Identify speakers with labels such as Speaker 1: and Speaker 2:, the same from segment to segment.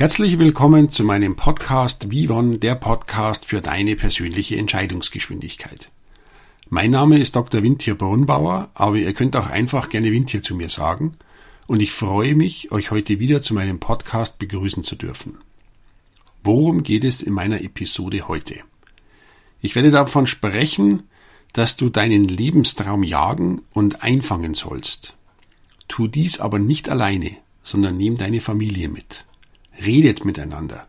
Speaker 1: Herzlich willkommen zu meinem Podcast Vivon, der Podcast für deine persönliche Entscheidungsgeschwindigkeit. Mein Name ist Dr. Wintier Brunbauer, aber ihr könnt auch einfach gerne Wintier zu mir sagen und ich freue mich, euch heute wieder zu meinem Podcast begrüßen zu dürfen. Worum geht es in meiner Episode heute? Ich werde davon sprechen, dass du deinen Lebenstraum jagen und einfangen sollst. Tu dies aber nicht alleine, sondern nimm deine Familie mit. Redet miteinander.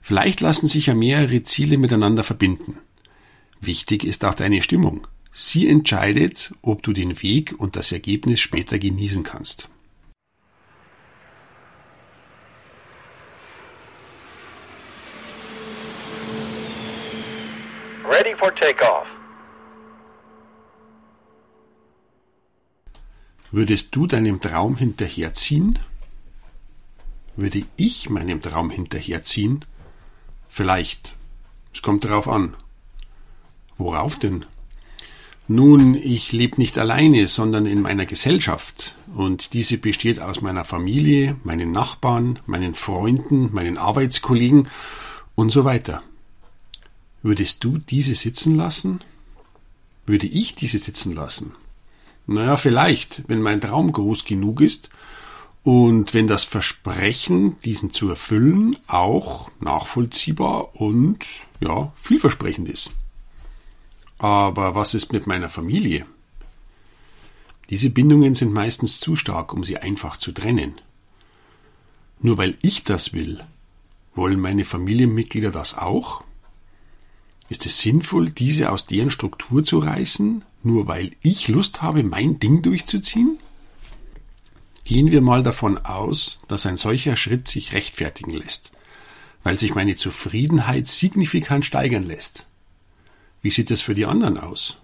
Speaker 1: Vielleicht lassen sich ja mehrere Ziele miteinander verbinden. Wichtig ist auch deine Stimmung. Sie entscheidet, ob du den Weg und das Ergebnis später genießen kannst.
Speaker 2: Ready for takeoff.
Speaker 1: Würdest du deinem Traum hinterherziehen? Würde ich meinem Traum hinterherziehen? Vielleicht. Es kommt darauf an. Worauf denn? Nun, ich lebe nicht alleine, sondern in meiner Gesellschaft. Und diese besteht aus meiner Familie, meinen Nachbarn, meinen Freunden, meinen Arbeitskollegen und so weiter. Würdest du diese sitzen lassen? Würde ich diese sitzen lassen? Naja, vielleicht, wenn mein Traum groß genug ist und wenn das Versprechen, diesen zu erfüllen, auch nachvollziehbar und ja, vielversprechend ist. Aber was ist mit meiner Familie? Diese Bindungen sind meistens zu stark, um sie einfach zu trennen. Nur weil ich das will, wollen meine Familienmitglieder das auch? Ist es sinnvoll, diese aus deren Struktur zu reißen, nur weil ich Lust habe, mein Ding durchzuziehen? Gehen wir mal davon aus, dass ein solcher Schritt sich rechtfertigen lässt, weil sich meine Zufriedenheit signifikant steigern lässt. Wie sieht es für die anderen aus?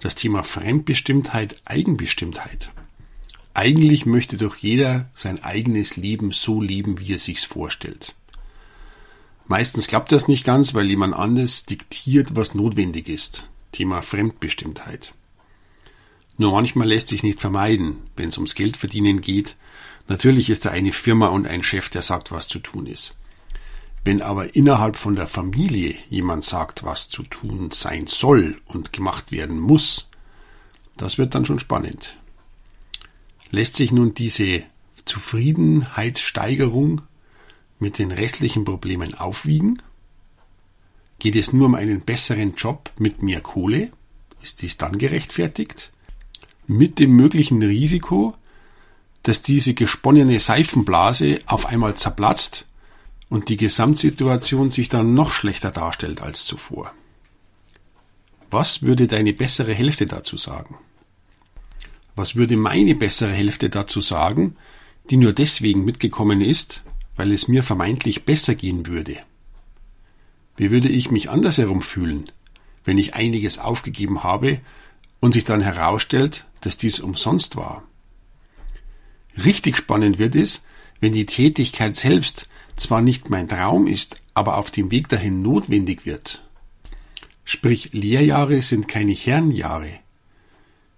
Speaker 1: Das Thema Fremdbestimmtheit, Eigenbestimmtheit. Eigentlich möchte doch jeder sein eigenes Leben so leben, wie er sich's vorstellt. Meistens klappt das nicht ganz, weil jemand anderes diktiert, was notwendig ist. Thema Fremdbestimmtheit. Nur manchmal lässt sich nicht vermeiden, wenn es ums Geldverdienen geht. Natürlich ist da eine Firma und ein Chef, der sagt, was zu tun ist. Wenn aber innerhalb von der Familie jemand sagt, was zu tun sein soll und gemacht werden muss, das wird dann schon spannend. Lässt sich nun diese Zufriedenheitssteigerung mit den restlichen Problemen aufwiegen? Geht es nur um einen besseren Job mit mehr Kohle? Ist dies dann gerechtfertigt? Mit dem möglichen Risiko, dass diese gesponnene Seifenblase auf einmal zerplatzt und die Gesamtsituation sich dann noch schlechter darstellt als zuvor. Was würde deine bessere Hälfte dazu sagen? Was würde meine bessere Hälfte dazu sagen, die nur deswegen mitgekommen ist, weil es mir vermeintlich besser gehen würde? Wie würde ich mich andersherum fühlen, wenn ich einiges aufgegeben habe und sich dann herausstellt, dass dies umsonst war? Richtig spannend wird es, wenn die Tätigkeit selbst zwar nicht mein Traum ist, aber auf dem Weg dahin notwendig wird. Sprich, Lehrjahre sind keine Kernjahre.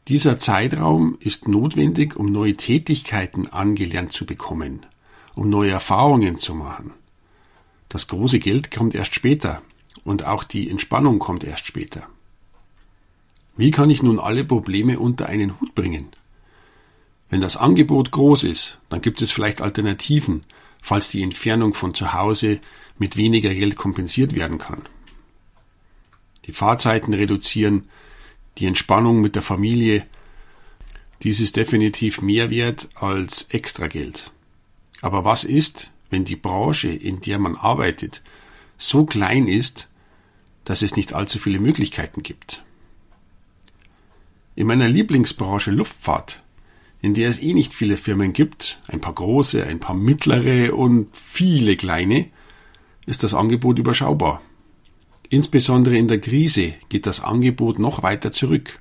Speaker 1: Dieser Zeitraum ist notwendig, um neue Tätigkeiten angelernt zu bekommen, um neue Erfahrungen zu machen. Das große Geld kommt erst später und auch die Entspannung kommt erst später. Wie kann ich nun alle Probleme unter einen Hut bringen? Wenn das Angebot groß ist, dann gibt es vielleicht Alternativen, falls die Entfernung von zu Hause mit weniger Geld kompensiert werden kann. Die Fahrzeiten reduzieren, die Entspannung mit der Familie, dies ist definitiv mehr wert als Extrageld. Aber was ist, wenn die Branche, in der man arbeitet, so klein ist, dass es nicht allzu viele Möglichkeiten gibt? In meiner Lieblingsbranche Luftfahrt in der es eh nicht viele Firmen gibt, ein paar große, ein paar mittlere und viele kleine, ist das Angebot überschaubar. Insbesondere in der Krise geht das Angebot noch weiter zurück.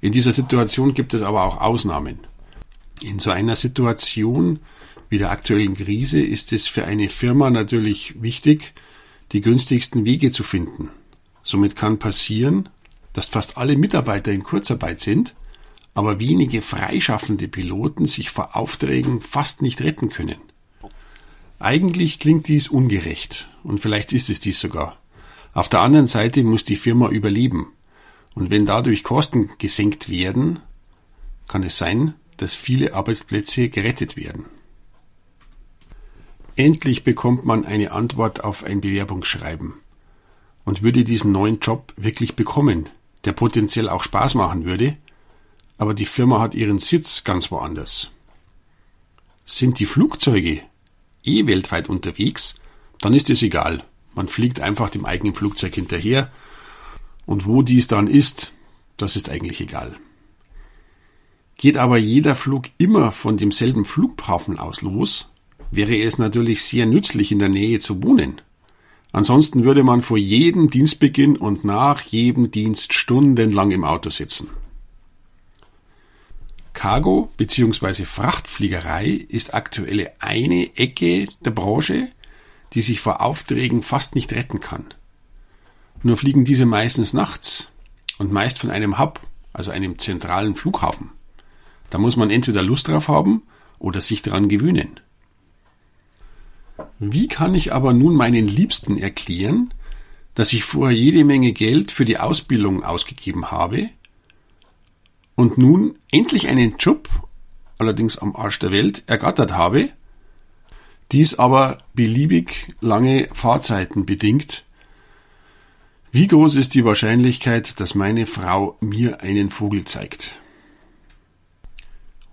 Speaker 1: In dieser Situation gibt es aber auch Ausnahmen. In so einer Situation wie der aktuellen Krise ist es für eine Firma natürlich wichtig, die günstigsten Wege zu finden. Somit kann passieren, dass fast alle Mitarbeiter in Kurzarbeit sind, aber wenige freischaffende Piloten sich vor Aufträgen fast nicht retten können. Eigentlich klingt dies ungerecht, und vielleicht ist es dies sogar. Auf der anderen Seite muss die Firma überleben, und wenn dadurch Kosten gesenkt werden, kann es sein, dass viele Arbeitsplätze gerettet werden. Endlich bekommt man eine Antwort auf ein Bewerbungsschreiben und würde diesen neuen Job wirklich bekommen, der potenziell auch Spaß machen würde, aber die Firma hat ihren Sitz ganz woanders. Sind die Flugzeuge eh weltweit unterwegs, dann ist es egal. Man fliegt einfach dem eigenen Flugzeug hinterher und wo dies dann ist, das ist eigentlich egal. Geht aber jeder Flug immer von demselben Flughafen aus los, wäre es natürlich sehr nützlich, in der Nähe zu wohnen. Ansonsten würde man vor jedem Dienstbeginn und nach jedem Dienst stundenlang im Auto sitzen. Cargo bzw. Frachtfliegerei ist aktuell eine Ecke der Branche, die sich vor Aufträgen fast nicht retten kann. Nur fliegen diese meistens nachts und meist von einem Hub, also einem zentralen Flughafen. Da muss man entweder Lust drauf haben oder sich daran gewöhnen. Wie kann ich aber nun meinen Liebsten erklären, dass ich vorher jede Menge Geld für die Ausbildung ausgegeben habe und nun endlich einen Job, allerdings am Arsch der Welt, ergattert habe, dies aber beliebig lange Fahrzeiten bedingt. Wie groß ist die Wahrscheinlichkeit, dass meine Frau mir einen Vogel zeigt?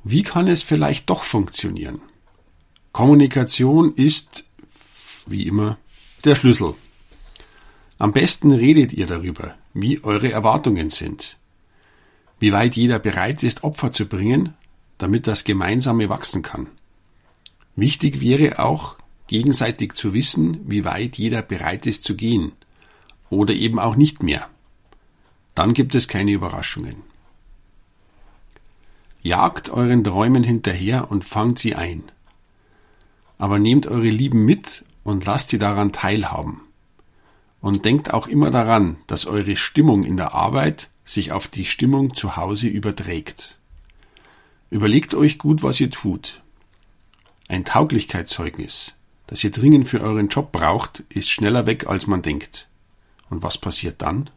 Speaker 1: Wie kann es vielleicht doch funktionieren? Kommunikation ist, wie immer, der Schlüssel. Am besten redet ihr darüber, wie eure Erwartungen sind, wie weit jeder bereit ist, Opfer zu bringen, damit das Gemeinsame wachsen kann. Wichtig wäre auch, gegenseitig zu wissen, wie weit jeder bereit ist zu gehen oder eben auch nicht mehr. Dann gibt es keine Überraschungen. Jagt euren Träumen hinterher und fangt sie ein aber nehmt eure Lieben mit und lasst sie daran teilhaben. Und denkt auch immer daran, dass eure Stimmung in der Arbeit sich auf die Stimmung zu Hause überträgt. Überlegt euch gut, was ihr tut. Ein Tauglichkeitszeugnis, das ihr dringend für euren Job braucht, ist schneller weg, als man denkt. Und was passiert dann?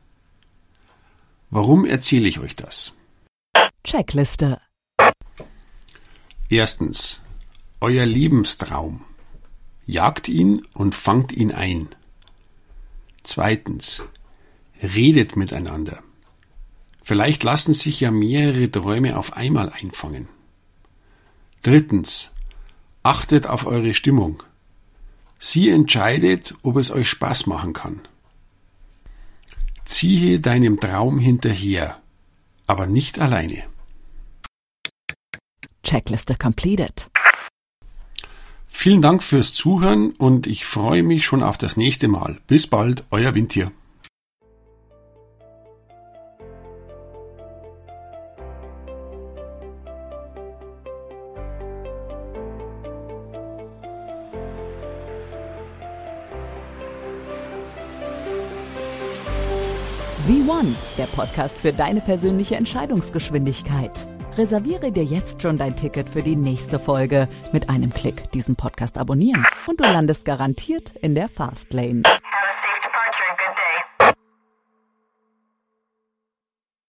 Speaker 1: Warum erzähle ich euch das?
Speaker 3: Checkliste.
Speaker 1: Erstens. Euer Lebenstraum. Jagt ihn und fangt ihn ein. Zweitens. Redet miteinander. Vielleicht lassen sich ja mehrere Träume auf einmal einfangen. Drittens. Achtet auf eure Stimmung. Sie entscheidet, ob es euch Spaß machen kann. Ziehe deinem Traum hinterher, aber nicht alleine.
Speaker 3: Checkliste completed.
Speaker 1: Vielen Dank fürs Zuhören und ich freue mich schon auf das nächste Mal. Bis bald, euer Windtier.
Speaker 3: V1, der Podcast für deine persönliche Entscheidungsgeschwindigkeit. Reserviere dir jetzt schon dein Ticket für die nächste Folge. Mit einem Klick diesen Podcast abonnieren und du landest garantiert in der Fastlane.